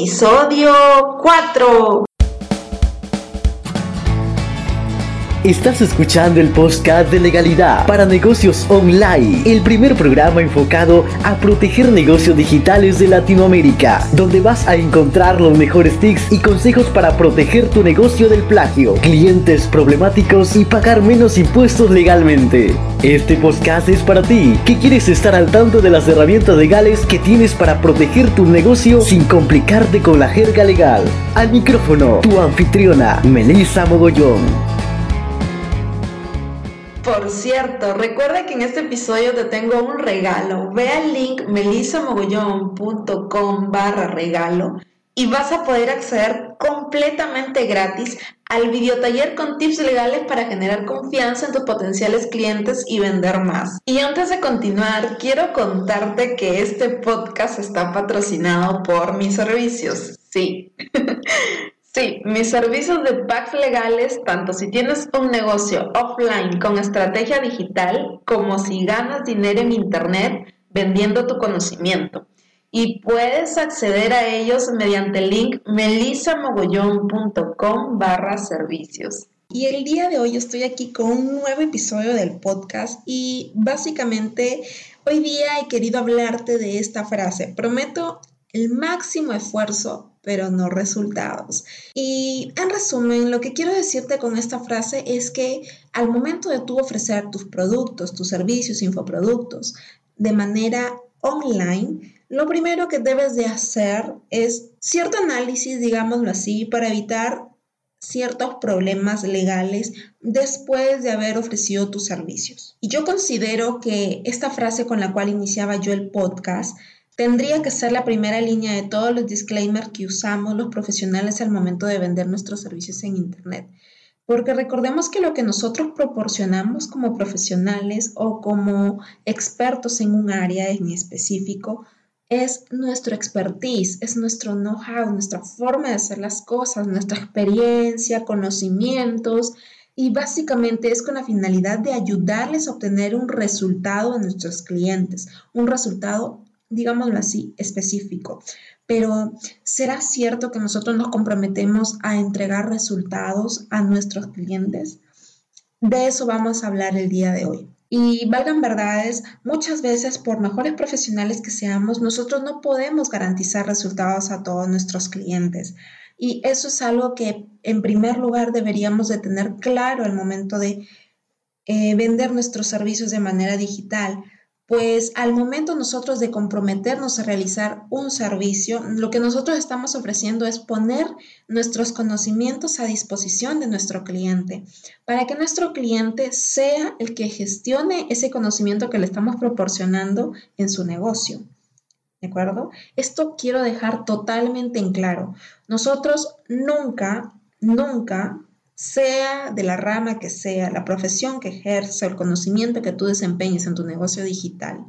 episodio 4. Estás escuchando el podcast de legalidad para negocios online, el primer programa enfocado a proteger negocios digitales de Latinoamérica, donde vas a encontrar los mejores tips y consejos para proteger tu negocio del plagio, clientes problemáticos y pagar menos impuestos legalmente. Este podcast es para ti, que quieres estar al tanto de las herramientas legales que tienes para proteger tu negocio sin complicarte con la jerga legal. Al micrófono, tu anfitriona, Melissa Mogollón. Por cierto, recuerda que en este episodio te tengo un regalo. Ve al link melisamogollón.com barra regalo y vas a poder acceder completamente gratis al videotaller con tips legales para generar confianza en tus potenciales clientes y vender más. Y antes de continuar, quiero contarte que este podcast está patrocinado por mis servicios. Sí. Sí, mis servicios de packs legales, tanto si tienes un negocio offline con estrategia digital, como si ganas dinero en Internet vendiendo tu conocimiento. Y puedes acceder a ellos mediante el link melisamogollón.com barra servicios. Y el día de hoy estoy aquí con un nuevo episodio del podcast y básicamente hoy día he querido hablarte de esta frase. Prometo el máximo esfuerzo pero no resultados. Y en resumen, lo que quiero decirte con esta frase es que al momento de tú ofrecer tus productos, tus servicios, infoproductos de manera online, lo primero que debes de hacer es cierto análisis, digámoslo así, para evitar ciertos problemas legales después de haber ofrecido tus servicios. Y yo considero que esta frase con la cual iniciaba yo el podcast tendría que ser la primera línea de todos los disclaimers que usamos los profesionales al momento de vender nuestros servicios en Internet. Porque recordemos que lo que nosotros proporcionamos como profesionales o como expertos en un área en específico es nuestro expertise, es nuestro know-how, nuestra forma de hacer las cosas, nuestra experiencia, conocimientos y básicamente es con la finalidad de ayudarles a obtener un resultado a nuestros clientes, un resultado digámoslo así, específico. Pero ¿será cierto que nosotros nos comprometemos a entregar resultados a nuestros clientes? De eso vamos a hablar el día de hoy. Y valgan verdades, muchas veces por mejores profesionales que seamos, nosotros no podemos garantizar resultados a todos nuestros clientes. Y eso es algo que en primer lugar deberíamos de tener claro al momento de eh, vender nuestros servicios de manera digital pues al momento nosotros de comprometernos a realizar un servicio, lo que nosotros estamos ofreciendo es poner nuestros conocimientos a disposición de nuestro cliente, para que nuestro cliente sea el que gestione ese conocimiento que le estamos proporcionando en su negocio. ¿De acuerdo? Esto quiero dejar totalmente en claro. Nosotros nunca, nunca sea de la rama que sea, la profesión que ejerza, el conocimiento que tú desempeñes en tu negocio digital,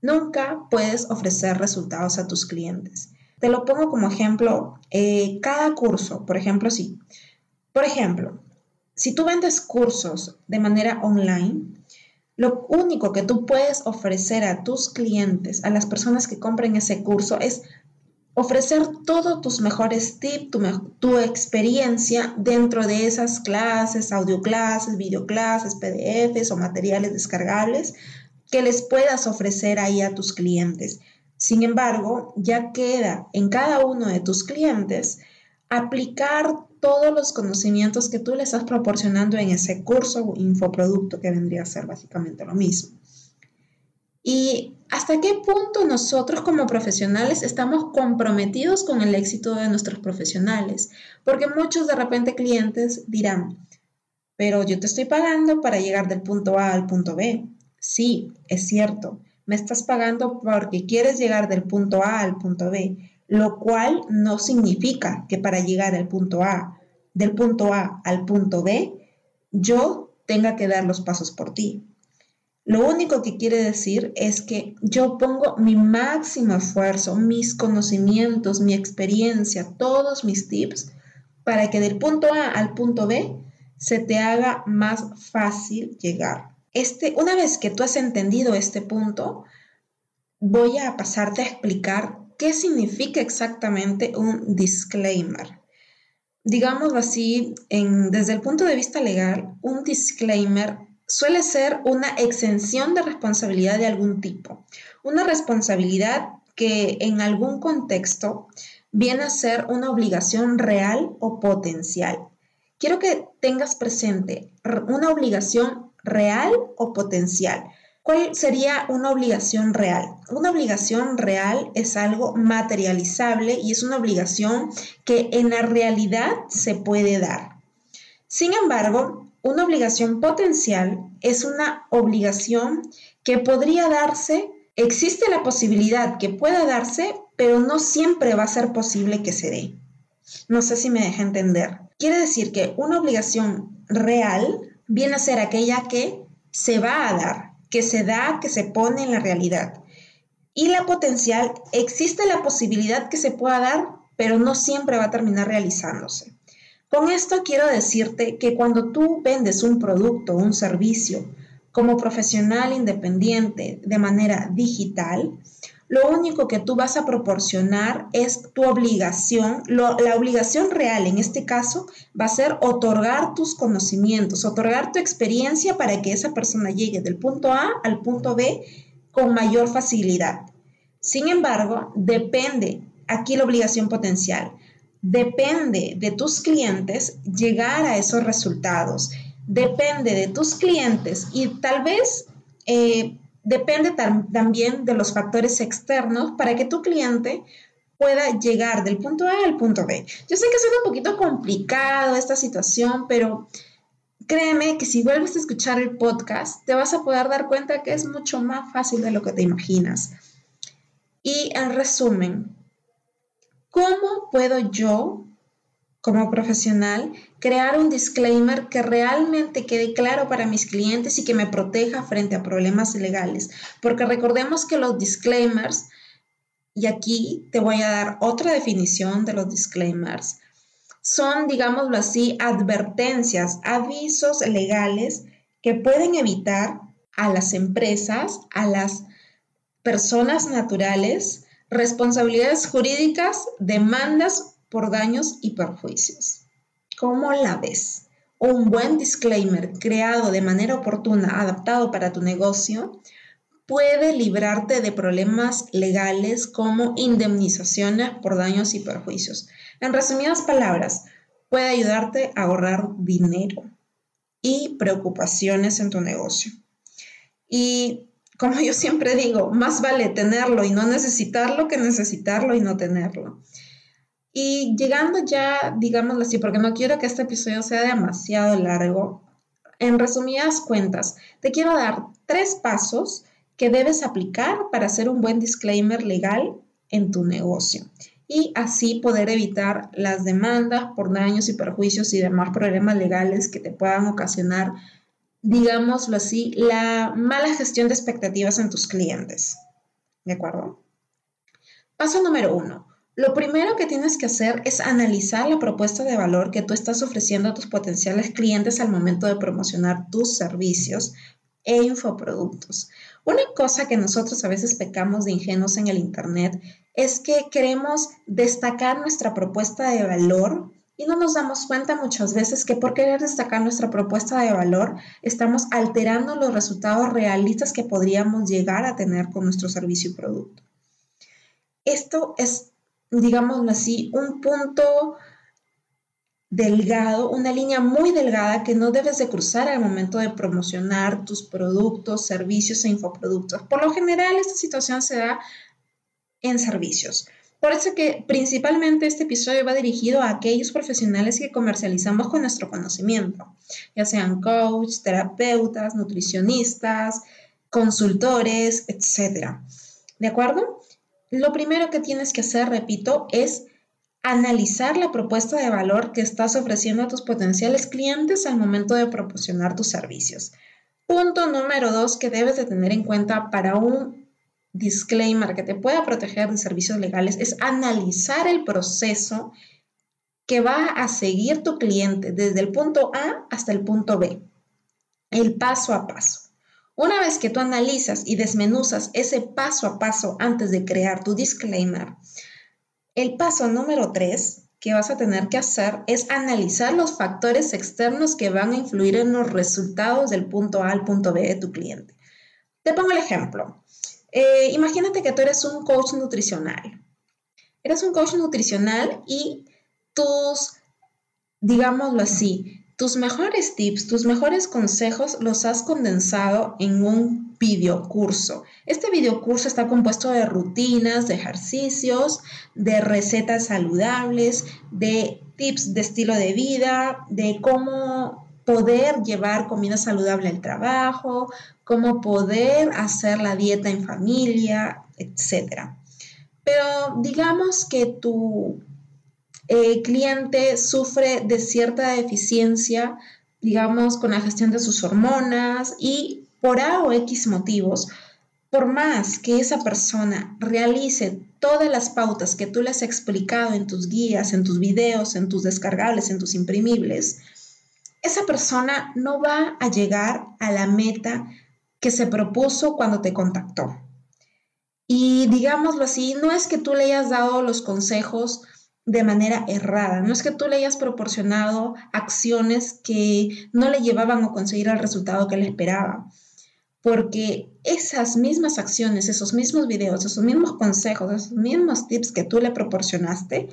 nunca puedes ofrecer resultados a tus clientes. Te lo pongo como ejemplo, eh, cada curso, por ejemplo, sí. Por ejemplo, si tú vendes cursos de manera online, lo único que tú puedes ofrecer a tus clientes, a las personas que compren ese curso, es ofrecer todos tus mejores tips, tu, experiencia dentro de esas clases, audio clases, videoclases, PDFs o materiales descargables que les puedas ofrecer ahí a tus clientes. Sin embargo, ya queda en cada uno de tus clientes aplicar todos los conocimientos que tú les estás proporcionando en ese curso o infoproducto que vendría a ser básicamente lo mismo. Y ¿Hasta qué punto nosotros como profesionales estamos comprometidos con el éxito de nuestros profesionales? Porque muchos de repente clientes dirán, pero yo te estoy pagando para llegar del punto A al punto B. Sí, es cierto, me estás pagando porque quieres llegar del punto A al punto B, lo cual no significa que para llegar al punto A, del punto A al punto B, yo tenga que dar los pasos por ti. Lo único que quiere decir es que yo pongo mi máximo esfuerzo, mis conocimientos, mi experiencia, todos mis tips para que del punto A al punto B se te haga más fácil llegar. Este, una vez que tú has entendido este punto, voy a pasarte a explicar ¿qué significa exactamente un disclaimer? Digámoslo así, desde el punto de vista legal, un disclaimer suele ser una exención de responsabilidad de algún tipo, una responsabilidad que en algún contexto viene a ser una obligación real o potencial. Quiero que tengas presente una obligación real o potencial. ¿Cuál sería una obligación real? Una obligación real es algo materializable y es una obligación que en la realidad se puede dar. Sin embargo, una obligación potencial es una obligación que podría darse, existe la posibilidad que pueda darse, pero no siempre va a ser posible que se dé. No sé si me deja entender. Quiere decir que una obligación real viene a ser aquella que se va a dar, que se da, que se pone en la realidad. Y la potencial, existe la posibilidad que se pueda dar, pero no siempre va a terminar realizándose. Con esto quiero decirte que cuando tú vendes un producto o un servicio como profesional independiente de manera digital, lo único que tú vas a proporcionar es tu obligación, la obligación real en este caso va a ser otorgar tus conocimientos, otorgar tu experiencia para que esa persona llegue del punto A al punto B con mayor facilidad. Sin embargo, depende aquí la obligación potencial. Depende de tus clientes llegar a esos resultados. Depende de tus clientes y tal vez eh, depende también de los factores externos para que tu cliente pueda llegar del punto A al punto B. Yo sé que es un poquito complicado esta situación, pero créeme que si vuelves a escuchar el podcast, te vas a poder dar cuenta que es mucho más fácil de lo que te imaginas. Y en resumen, ¿cómo puedo yo como profesional, crear un disclaimer que realmente quede claro para mis clientes y que me proteja frente a problemas legales. Porque recordemos que los disclaimers, y aquí te voy a dar otra definición de los disclaimers, son, digámoslo así, advertencias, avisos legales que pueden evitar a las empresas, a las personas naturales, responsabilidades jurídicas, demandas por daños y perjuicios. ¿Cómo la ves? Un buen disclaimer creado de manera oportuna, adaptado para tu negocio, puede librarte de problemas legales como indemnizaciones por daños y perjuicios. En resumidas palabras, puede ayudarte a ahorrar dinero y preocupaciones en tu negocio. Y como yo siempre digo, más vale tenerlo y no necesitarlo que necesitarlo y no tenerlo. Y llegando ya, digámoslo así, porque no quiero que este episodio sea demasiado largo, en resumidas cuentas, te quiero dar tres pasos que debes aplicar para hacer un buen disclaimer legal en tu negocio y así poder evitar las demandas por daños y perjuicios y demás problemas legales que te puedan ocasionar, digámoslo así, la mala gestión de expectativas en tus clientes. ¿De acuerdo? Paso número uno lo primero que tienes que hacer es analizar la propuesta de valor que tú estás ofreciendo a tus potenciales clientes al momento de promocionar tus servicios e infoproductos. Una cosa que nosotros a veces pecamos de ingenuos en el Internet es que queremos destacar nuestra propuesta de valor y no nos damos cuenta muchas veces que por querer destacar nuestra propuesta de valor estamos alterando los resultados realistas que podríamos llegar a tener con nuestro servicio y producto. Esto es digámoslo así, un punto delgado, una línea muy delgada que no debes de cruzar al momento de promocionar tus productos, servicios e infoproductos. Por lo general, esta situación se da en servicios. Por eso que principalmente este episodio va dirigido a aquellos profesionales que comercializamos con nuestro conocimiento, ya sean coach, terapeutas, nutricionistas, consultores, etc. ¿De acuerdo? Lo primero que tienes que hacer, repito, es analizar la propuesta de valor que estás ofreciendo a tus potenciales clientes al momento de proporcionar tus servicios. Punto número dos que debes de tener en cuenta para un disclaimer que te pueda proteger de servicios legales es analizar el proceso que va a seguir tu cliente desde el punto A hasta el punto B, el paso a paso. Una vez que tú analizas y desmenuzas ese paso a paso antes de crear tu disclaimer, el paso número tres que vas a tener que hacer es analizar los factores externos que van a influir en los resultados del punto A al punto B de tu cliente. Te pongo el ejemplo. Eh, imagínate que tú eres un coach nutricional. Eres un coach nutricional y tus, digámoslo así, tus mejores tips, tus mejores consejos los has condensado en un videocurso. Este videocurso está compuesto de rutinas, de ejercicios, de recetas saludables, de tips de estilo de vida, de cómo poder llevar comida saludable al trabajo, cómo poder hacer la dieta en familia, etc. Pero digamos que tu el cliente sufre de cierta deficiencia, digamos, con la gestión de sus hormonas y por A o X motivos, por más que esa persona realice todas las pautas que tú le has explicado en tus guías, en tus videos, en tus descargables, en tus imprimibles, esa persona no va a llegar a la meta que se propuso cuando te contactó. Y digámoslo así, no es que tú le hayas dado los consejos de manera errada. No es que tú le hayas proporcionado acciones que no le llevaban a conseguir el resultado que él esperaba. Porque esas mismas acciones, esos mismos videos, esos mismos consejos, esos mismos tips que tú le proporcionaste,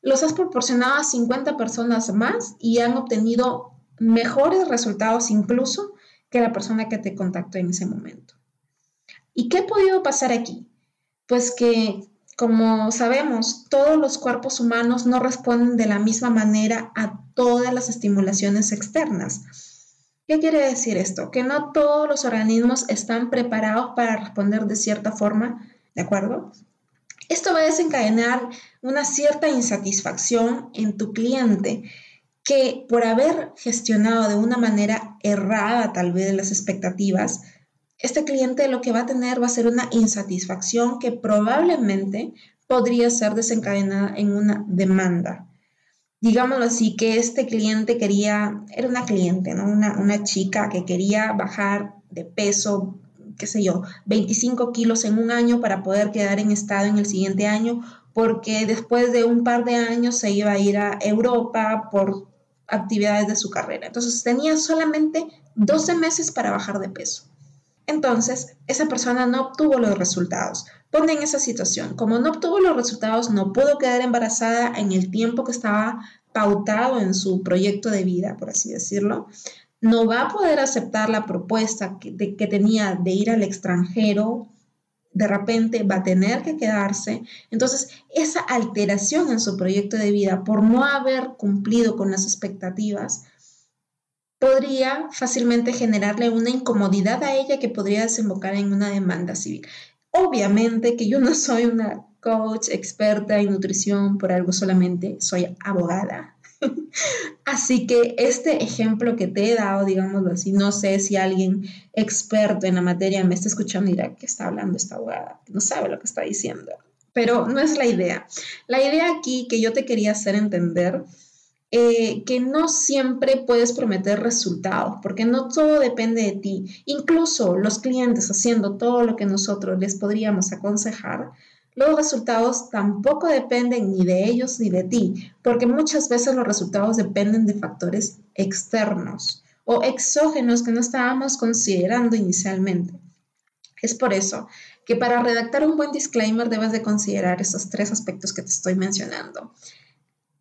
los has proporcionado a 50 personas más y han obtenido mejores resultados incluso que la persona que te contactó en ese momento. ¿Y qué ha podido pasar aquí? Pues que como sabemos, todos los cuerpos humanos no responden de la misma manera a todas las estimulaciones externas. ¿Qué quiere decir esto? Que no todos los organismos están preparados para responder de cierta forma, ¿de acuerdo? Esto va a desencadenar una cierta insatisfacción en tu cliente que por haber gestionado de una manera errada tal vez las expectativas, este cliente lo que va a tener va a ser una insatisfacción que probablemente podría ser desencadenada en una demanda. Digámoslo así, que este cliente quería, era una cliente, ¿no? Una, una chica que quería bajar de peso, qué sé yo, 25 kilos en un año para poder quedar en estado en el siguiente año, porque después de un par de años se iba a ir a Europa por actividades de su carrera. Entonces tenía solamente 12 meses para bajar de peso. Entonces, esa persona no obtuvo los resultados. Ponte en esa situación. Como no obtuvo los resultados, no pudo quedar embarazada en el tiempo que estaba pautado en su proyecto de vida, por así decirlo. No va a poder aceptar la propuesta que, que tenía de ir al extranjero. De repente va a tener que quedarse. Entonces, esa alteración en su proyecto de vida por no haber cumplido con las expectativas, podría fácilmente generarle una incomodidad a ella que podría desembocar en una demanda civil. Obviamente que yo no soy una coach experta en nutrición por algo solamente, soy abogada. Así que este ejemplo que te he dado, digámoslo así, no sé si alguien experto en la materia me está escuchando y dirá que está hablando esta abogada, no sabe lo que está diciendo. Pero no es la idea. La idea aquí que yo te quería hacer entender eh, que no siempre puedes prometer resultados, porque no todo depende de ti. Incluso los clientes haciendo todo lo que nosotros les podríamos aconsejar, los resultados tampoco dependen ni de ellos ni de ti, porque muchas veces los resultados dependen de factores externos o exógenos que no estábamos considerando inicialmente. Es por eso que para redactar un buen disclaimer debes de considerar esos tres aspectos que te estoy mencionando.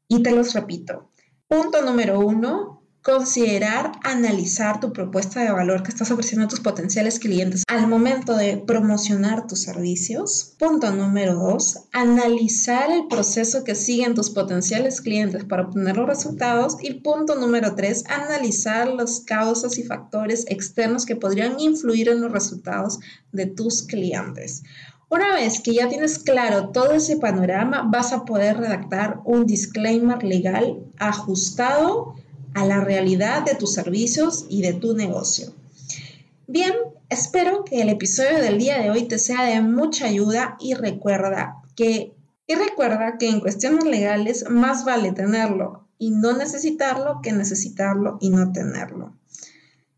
Y te los repito. Punto número uno, considerar analizar tu propuesta de valor que estás ofreciendo a tus potenciales clientes al momento de promocionar tus servicios. Punto número dos, analizar el proceso que siguen tus potenciales clientes para obtener los resultados. Y punto número tres, analizar las causas y factores externos que podrían influir en los resultados de tus clientes. Una vez que ya tienes claro todo ese panorama, vas a poder redactar un disclaimer legal ajustado a la realidad de tus servicios y de tu negocio. Bien, espero que el episodio del día de hoy te sea de mucha ayuda y recuerda que y recuerda que en cuestiones legales más vale tenerlo y no necesitarlo que necesitarlo y no tenerlo.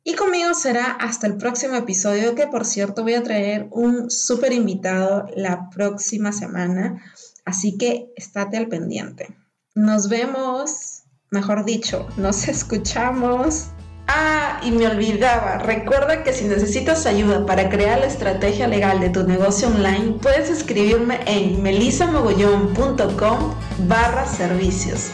Y conmigo será hasta el próximo episodio, que por cierto voy a traer un súper invitado la próxima semana, así que estate al pendiente. Nos vemos, mejor dicho, nos escuchamos. Ah, y me olvidaba, recuerda que si necesitas ayuda para crear la estrategia legal de tu negocio online, puedes escribirme en melisamogollón.com barra servicios.